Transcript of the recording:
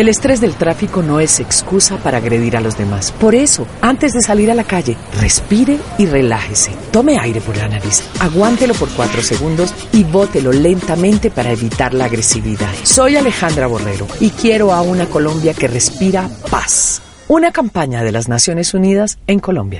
El estrés del tráfico no es excusa para agredir a los demás. Por eso, antes de salir a la calle, respire y relájese. Tome aire por la nariz, aguántelo por cuatro segundos y bótelo lentamente para evitar la agresividad. Soy Alejandra Borrero y quiero a una Colombia que respira paz. Una campaña de las Naciones Unidas en Colombia.